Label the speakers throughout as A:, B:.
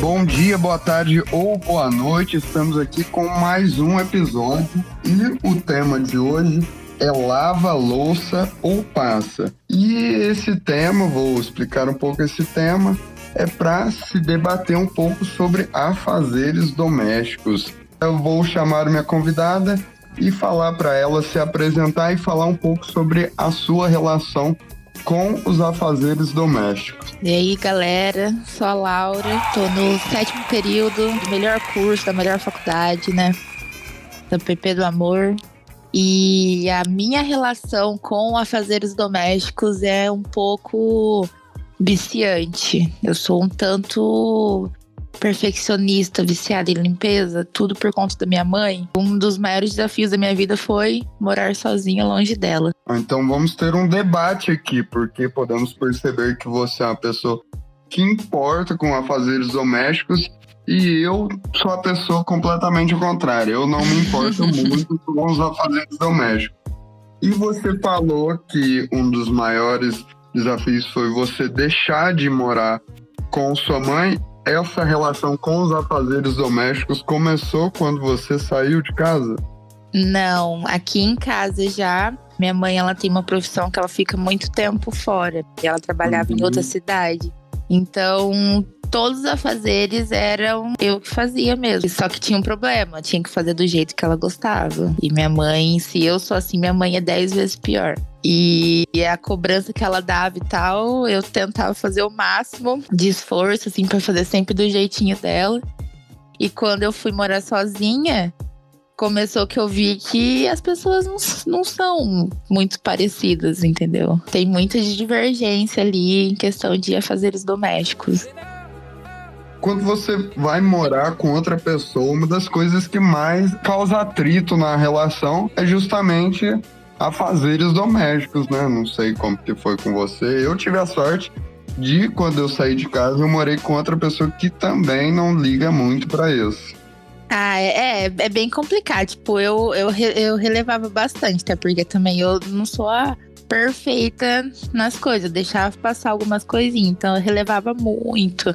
A: Bom dia, boa tarde ou boa noite. Estamos aqui com mais um episódio e o tema de hoje é lava louça ou passa. E esse tema, vou explicar um pouco esse tema, é para se debater um pouco sobre afazeres domésticos. Eu vou chamar minha convidada e falar para ela se apresentar e falar um pouco sobre a sua relação com os afazeres domésticos.
B: E aí, galera, sou a Laura, tô no sétimo período do melhor curso da melhor faculdade, né? Da PP do Amor. E a minha relação com afazeres domésticos é um pouco viciante. Eu sou um tanto perfeccionista, viciada em limpeza, tudo por conta da minha mãe. Um dos maiores desafios da minha vida foi morar sozinha longe dela.
A: Então vamos ter um debate aqui, porque podemos perceber que você é uma pessoa que importa com afazeres domésticos e eu sou a pessoa completamente ao contrário. Eu não me importo muito com os afazeres domésticos. E você falou que um dos maiores desafios foi você deixar de morar com sua mãe essa relação com os afazeres domésticos começou quando você saiu de casa?
B: Não, aqui em casa já. Minha mãe, ela tem uma profissão que ela fica muito tempo fora. Ela trabalhava uhum. em outra cidade. Então, todos os afazeres eram eu que fazia mesmo. Só que tinha um problema, tinha que fazer do jeito que ela gostava. E minha mãe, se eu sou assim, minha mãe é dez vezes pior. E a cobrança que ela dava e tal, eu tentava fazer o máximo de esforço, assim, para fazer sempre do jeitinho dela. E quando eu fui morar sozinha, começou que eu vi que as pessoas não, não são muito parecidas, entendeu? Tem muita divergência ali em questão de afazeres domésticos.
A: Quando você vai morar com outra pessoa, uma das coisas que mais causa atrito na relação é justamente afazeres domésticos, né? Não sei como que foi com você. Eu tive a sorte de, quando eu saí de casa, eu morei com outra pessoa que também não liga muito para isso.
B: Ah, é, é, é bem complicado. Tipo, eu, eu, eu relevava bastante, até porque também eu não sou a perfeita nas coisas. Eu deixava passar algumas coisinhas, então eu relevava muito.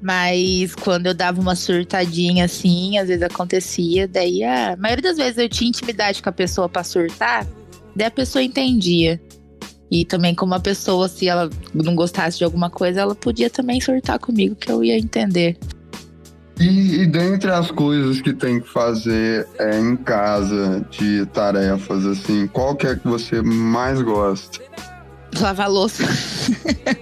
B: Mas quando eu dava uma surtadinha assim, às vezes acontecia, daí a maioria das vezes eu tinha intimidade com a pessoa para surtar, daí a pessoa entendia. E também como a pessoa, se ela não gostasse de alguma coisa, ela podia também surtar comigo que eu ia entender.
A: E, e dentre as coisas que tem que fazer é, em casa de tarefas, assim, qual que é que você mais gosta?
B: Lavar louça.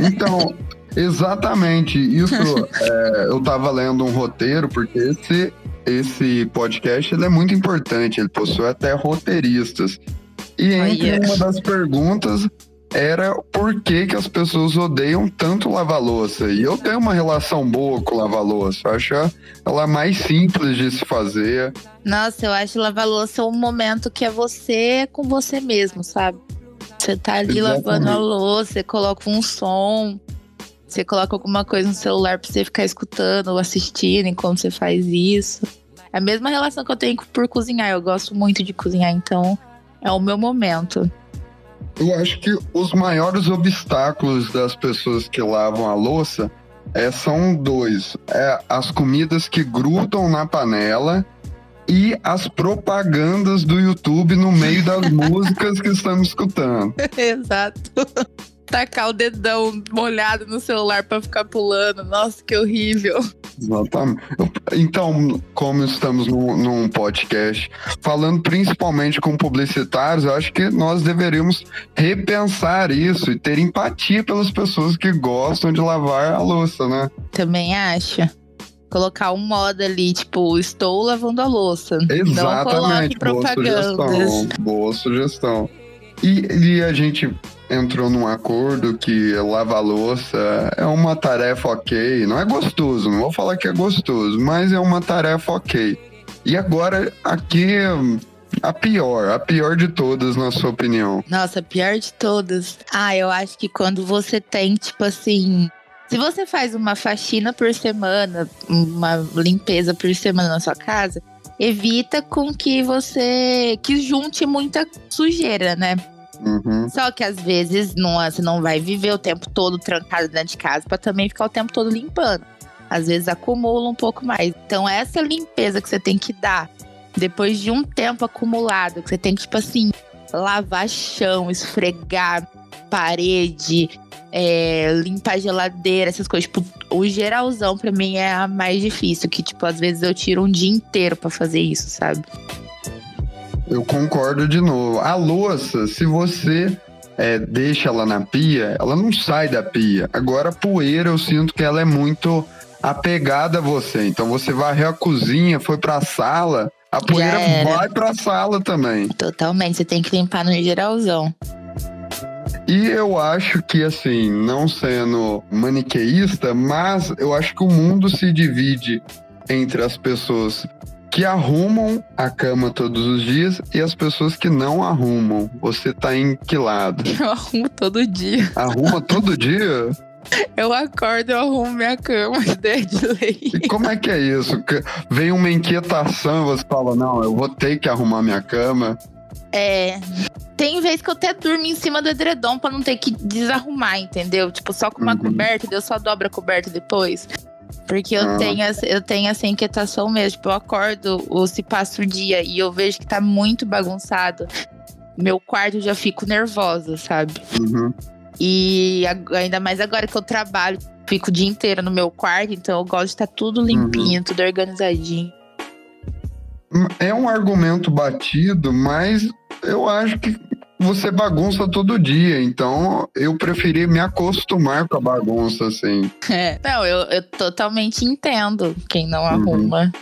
A: Então, exatamente. Isso, é, eu tava lendo um roteiro, porque esse, esse podcast ele é muito importante, ele possui até roteiristas. E entre uma das perguntas era por que, que as pessoas odeiam tanto lavar louça. E eu tenho uma relação boa com lavar louça. Eu acho ela mais simples de se fazer.
B: Nossa, eu acho lavar louça um momento que é você com você mesmo, sabe? Você tá ali Exatamente. lavando a louça, você coloca um som, você coloca alguma coisa no celular pra você ficar escutando ou assistindo enquanto você faz isso. É a mesma relação que eu tenho por cozinhar. Eu gosto muito de cozinhar, então é o meu momento.
A: Eu acho que os maiores obstáculos das pessoas que lavam a louça é, são dois: é as comidas que grudam na panela e as propagandas do YouTube no meio das músicas que estamos escutando.
B: Exato tacar o dedão molhado no celular para ficar pulando. Nossa, que horrível.
A: Exatamente. Então, como estamos num, num, podcast falando principalmente com publicitários, eu acho que nós deveríamos repensar isso e ter empatia pelas pessoas que gostam de lavar a louça, né?
B: Também acho. Colocar um modo ali, tipo, estou lavando a louça.
A: Exatamente.
B: Não boa
A: sugestão. Boa sugestão. E, e a gente entrou num acordo que lavar louça é uma tarefa ok. Não é gostoso, não vou falar que é gostoso, mas é uma tarefa ok. E agora, aqui, A pior, a pior de todas, na sua opinião.
B: Nossa, a pior de todas. Ah, eu acho que quando você tem, tipo assim. Se você faz uma faxina por semana, uma limpeza por semana na sua casa, evita com que você que junte muita sujeira, né?
A: Uhum.
B: Só que às vezes não, você não vai viver o tempo todo trancado dentro de casa para também ficar o tempo todo limpando. Às vezes acumula um pouco mais. Então essa limpeza que você tem que dar depois de um tempo acumulado, que você tem que tipo assim lavar chão, esfregar parede, é, limpar geladeira, essas coisas. Tipo, o geralzão pra mim é a mais difícil, que tipo às vezes eu tiro um dia inteiro para fazer isso, sabe?
A: Eu concordo de novo. A louça, se você é, deixa ela na pia, ela não sai da pia. Agora, a poeira, eu sinto que ela é muito apegada a você. Então, você varreu a cozinha, foi pra sala, a poeira vai pra sala também.
B: Totalmente, você tem que limpar no geralzão.
A: E eu acho que, assim, não sendo maniqueísta, mas eu acho que o mundo se divide entre as pessoas que arrumam a cama todos os dias e as pessoas que não arrumam. Você tá em que lado?
B: Eu arrumo todo dia.
A: Arruma todo dia?
B: Eu acordo, eu arrumo minha cama, ideia de lei.
A: E como é que é isso? Vem uma inquietação e você fala, não, eu vou ter que arrumar minha cama.
B: É. Tem vez que eu até durmo em cima do edredom pra não ter que desarrumar, entendeu? Tipo, só com uma uhum. coberta, eu só dobro a coberta depois. Porque eu, ah. tenho, eu tenho essa inquietação mesmo. Tipo, eu acordo ou se passa o dia e eu vejo que tá muito bagunçado. Meu quarto já fico nervosa, sabe?
A: Uhum.
B: E ainda mais agora que eu trabalho, fico o dia inteiro no meu quarto, então eu gosto de estar tá tudo limpinho, uhum. tudo organizadinho.
A: É um argumento batido, mas eu acho que você bagunça todo dia, então eu preferi me acostumar com a bagunça, assim.
B: É, não, eu, eu totalmente entendo quem não uhum. arruma.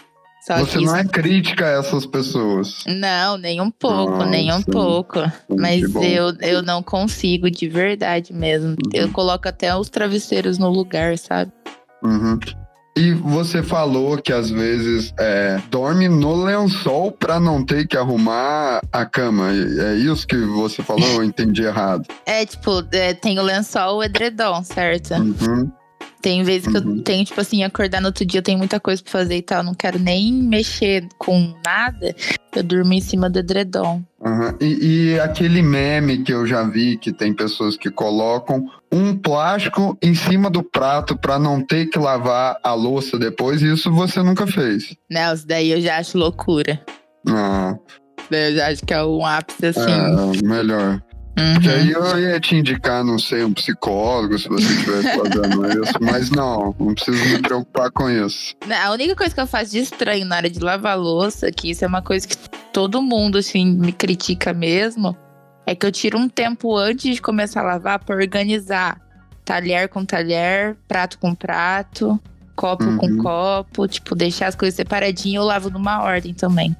A: Só você não é crítica a essas pessoas?
B: Não, nem um pouco, Nossa, nem um pouco. Mas eu, eu não consigo, de verdade mesmo. Uhum. Eu coloco até os travesseiros no lugar, sabe?
A: Uhum. E você falou que às vezes é, dorme no lençol para não ter que arrumar a cama. É isso que você falou? Eu entendi errado.
B: É, tipo, é, tem o lençol o edredom, certo?
A: Uhum.
B: Tem vezes que uhum. eu tenho, tipo assim, acordar no outro dia, eu tenho muita coisa pra fazer e tal, não quero nem mexer com nada, eu durmo em cima do edredom.
A: Uhum. E, e, aquele meme que eu já vi, que tem pessoas que colocam um plástico em cima do prato para não ter que lavar a louça depois, isso você nunca fez?
B: Não, isso daí eu já acho loucura.
A: Ah.
B: Eu já acho que é um ápice assim.
A: É, melhor.
B: Uhum.
A: Porque aí eu ia te indicar, não sei, um psicólogo se você estivesse fazendo isso, mas não, não preciso me preocupar com isso.
B: A única coisa que eu faço de estranho na área de lavar louça, que isso é uma coisa que todo mundo, assim, me critica mesmo, é que eu tiro um tempo antes de começar a lavar para organizar talher com talher, prato com prato, copo uhum. com copo, tipo, deixar as coisas separadinhas, eu lavo numa ordem também.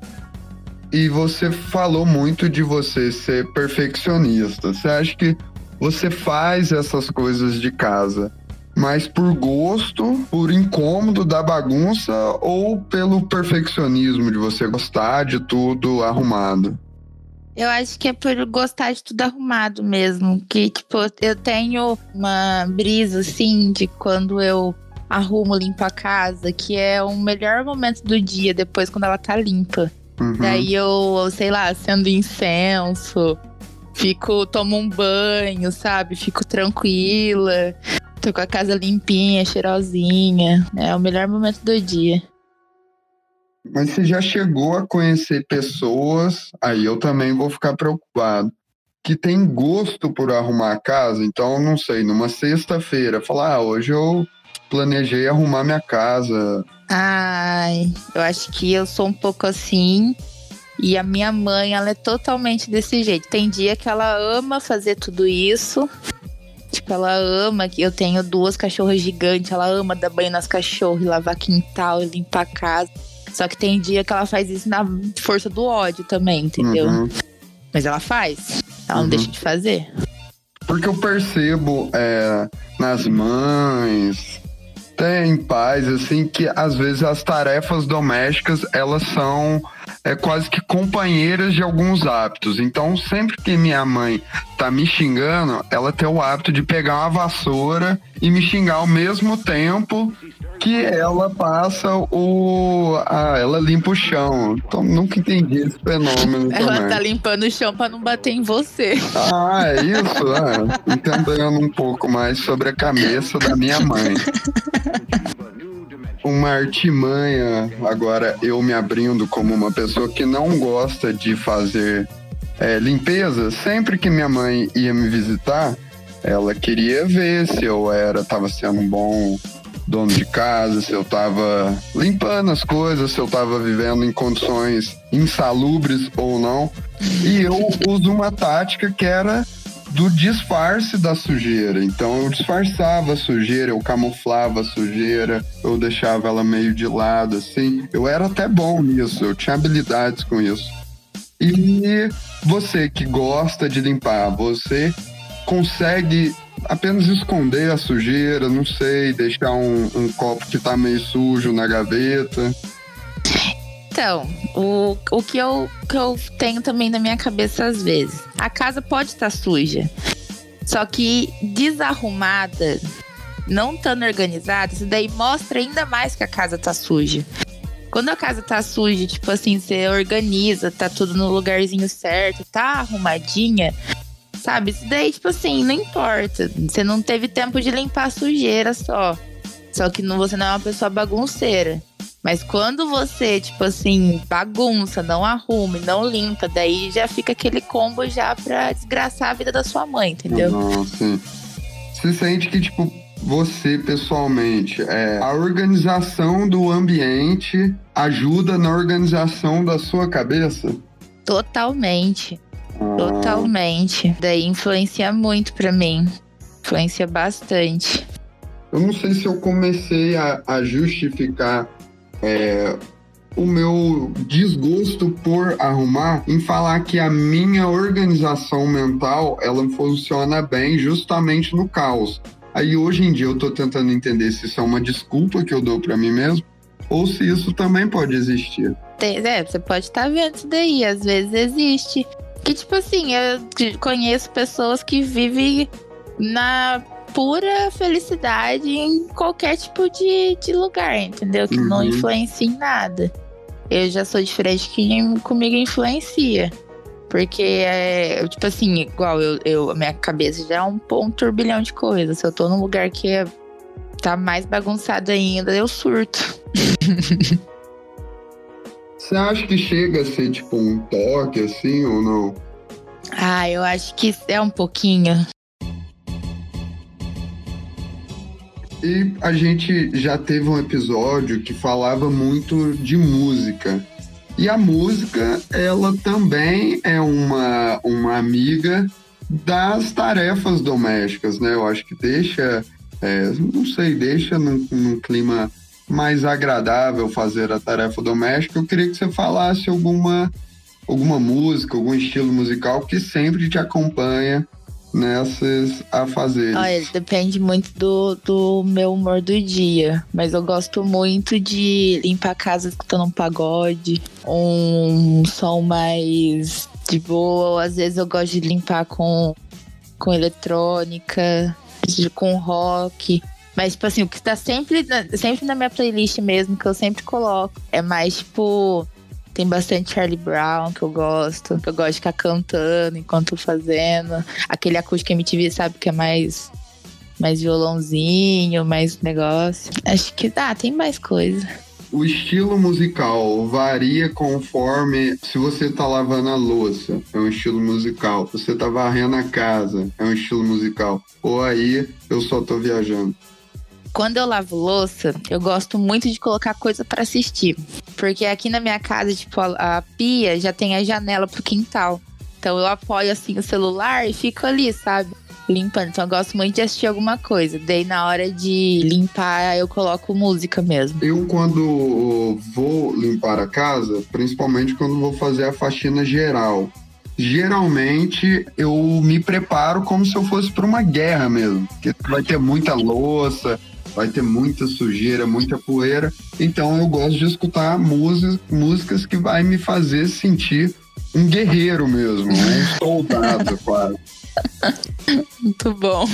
A: E você falou muito de você ser perfeccionista. Você acha que você faz essas coisas de casa, mas por gosto, por incômodo da bagunça ou pelo perfeccionismo de você gostar de tudo arrumado?
B: Eu acho que é por gostar de tudo arrumado mesmo. Que, tipo, eu tenho uma brisa, assim, de quando eu arrumo, limpo a casa, que é o melhor momento do dia, depois quando ela tá limpa.
A: Uhum.
B: Daí eu, sei lá, acendo incenso, fico, tomo um banho, sabe? Fico tranquila. Tô com a casa limpinha, cheirosinha. É o melhor momento do dia.
A: Mas você já chegou a conhecer pessoas, aí eu também vou ficar preocupado, que tem gosto por arrumar a casa. Então, não sei, numa sexta-feira, falar, ah, hoje eu planejei arrumar minha casa.
B: Ai, eu acho que eu sou um pouco assim. E a minha mãe, ela é totalmente desse jeito. Tem dia que ela ama fazer tudo isso. Tipo, ela ama que eu tenho duas cachorras gigantes, ela ama dar banho nas cachorras, lavar quintal, limpar a casa. Só que tem dia que ela faz isso na força do ódio também, entendeu?
A: Uhum.
B: Mas ela faz. Ela uhum. não deixa de fazer.
A: Porque eu percebo é, nas mães, tem pais, assim, que às vezes as tarefas domésticas, elas são é, quase que companheiras de alguns hábitos. Então, sempre que minha mãe tá me xingando, ela tem o hábito de pegar uma vassoura e me xingar ao mesmo tempo que ela passa o. Ah, ela limpa o chão. Então nunca entendi esse fenômeno.
B: Ela
A: também.
B: tá limpando o chão pra não bater em você.
A: Ah, é isso? É. Entendendo um pouco mais sobre a cabeça da minha mãe. Uma artimanha, agora eu me abrindo como uma pessoa que não gosta de fazer é, limpeza, sempre que minha mãe ia me visitar, ela queria ver se eu era, tava sendo um bom dono de casa, se eu tava limpando as coisas, se eu tava vivendo em condições insalubres ou não. E eu uso uma tática que era do disfarce da sujeira. Então eu disfarçava a sujeira, eu camuflava a sujeira, eu deixava ela meio de lado, assim. Eu era até bom nisso, eu tinha habilidades com isso. E você que gosta de limpar, você consegue apenas esconder a sujeira, não sei, deixar um, um copo que tá meio sujo na gaveta.
B: Então, o, o que, eu, que eu tenho também na minha cabeça às vezes. A casa pode estar suja. Só que desarrumada, não estando organizada, isso daí mostra ainda mais que a casa tá suja. Quando a casa tá suja, tipo assim, você organiza, tá tudo no lugarzinho certo, tá arrumadinha, sabe? Isso daí, tipo assim, não importa. Você não teve tempo de limpar a sujeira só. Só que não, você não é uma pessoa bagunceira. Mas quando você, tipo assim, bagunça, não arruma, não limpa, daí já fica aquele combo já pra desgraçar a vida da sua mãe, entendeu?
A: Não, sim. Você sente que, tipo, você pessoalmente, é, a organização do ambiente ajuda na organização da sua cabeça?
B: Totalmente. Ah. Totalmente. Daí influencia muito pra mim. Influencia bastante.
A: Eu não sei se eu comecei a, a justificar é, o meu desgosto por arrumar em falar que a minha organização mental ela funciona bem justamente no caos. Aí hoje em dia eu tô tentando entender se isso é uma desculpa que eu dou para mim mesmo ou se isso também pode existir.
B: É, você pode estar tá vendo isso daí, às vezes existe. Que tipo assim, eu conheço pessoas que vivem na pura felicidade em qualquer tipo de, de lugar, entendeu? Que uhum. não influencia em nada. Eu já sou diferente que comigo influencia. Porque é, tipo assim, igual eu, eu, a minha cabeça já é um, um turbilhão de coisas. Se eu tô num lugar que é, tá mais bagunçado ainda, eu surto.
A: Você acha que chega a ser tipo um toque assim ou não?
B: Ah, eu acho que é um pouquinho.
A: E a gente já teve um episódio que falava muito de música. E a música, ela também é uma, uma amiga das tarefas domésticas, né? Eu acho que deixa, é, não sei, deixa num, num, clima mais agradável fazer a tarefa doméstica. Eu queria que você falasse alguma, alguma música, algum estilo musical que sempre te acompanha nessas a fazer.
B: Olha, depende muito do, do meu humor do dia. Mas eu gosto muito de limpar a casa escutando um pagode, um som mais de boa. Às vezes eu gosto de limpar com, com eletrônica, com rock. Mas, tipo assim, o que tá sempre, sempre na minha playlist mesmo, que eu sempre coloco, é mais, tipo, tem bastante Charlie Brown que eu gosto, que eu gosto de ficar cantando enquanto fazendo. Aquele acústico MTV, sabe, que é mais mais violãozinho, mais negócio. Acho que ah, tem mais coisa.
A: O estilo musical varia conforme se você tá lavando a louça, é um estilo musical. Se você tá varrendo a casa, é um estilo musical. Ou aí eu só tô viajando.
B: Quando eu lavo louça, eu gosto muito de colocar coisa para assistir. Porque aqui na minha casa, tipo, a, a pia já tem a janela pro quintal. Então eu apoio assim o celular e fico ali, sabe? Limpando. Então eu gosto muito de assistir alguma coisa. Daí na hora de limpar, eu coloco música mesmo.
A: Eu, quando vou limpar a casa, principalmente quando vou fazer a faxina geral, geralmente eu me preparo como se eu fosse para uma guerra mesmo. Porque vai ter muita louça, vai ter muita sujeira, muita poeira. Então eu gosto de escutar músicas, músicas que vai me fazer sentir um guerreiro mesmo, um soldado, quase.
B: Muito bom.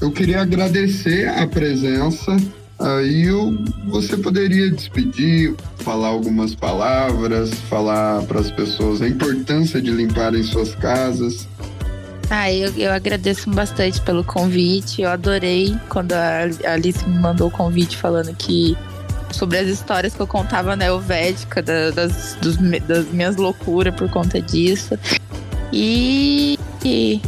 A: Eu queria agradecer a presença. Aí eu, você poderia despedir, falar algumas palavras, falar para as pessoas a importância de limparem suas casas.
B: Ah, eu, eu agradeço bastante pelo convite. Eu adorei quando a Alice me mandou o convite falando que sobre as histórias que eu contava na Helvética, da, das, dos, das minhas loucuras por conta disso. E, e,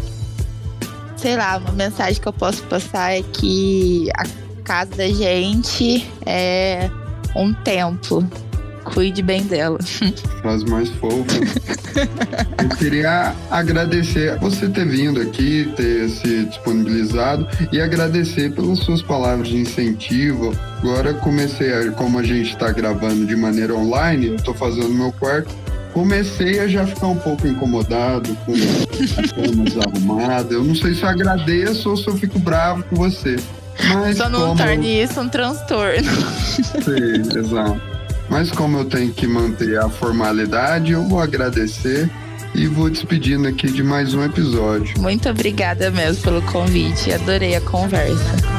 B: sei lá, uma mensagem que eu posso passar é que a casa da gente é um templo. Cuide bem dela.
A: Frase mais fofa. Eu queria agradecer você ter vindo aqui, ter se disponibilizado e agradecer pelas suas palavras de incentivo. Agora comecei, a, como a gente está gravando de maneira online, eu estou fazendo no meu quarto comecei a já ficar um pouco incomodado com a cama desarrumada. Eu não sei se eu agradeço ou se eu fico bravo com você. Mas
B: Só não
A: como...
B: torne isso um transtorno.
A: Sim, exato. Mas como eu tenho que manter a formalidade, eu vou agradecer e vou despedindo aqui de mais um episódio.
B: Muito obrigada mesmo pelo convite. Adorei a conversa.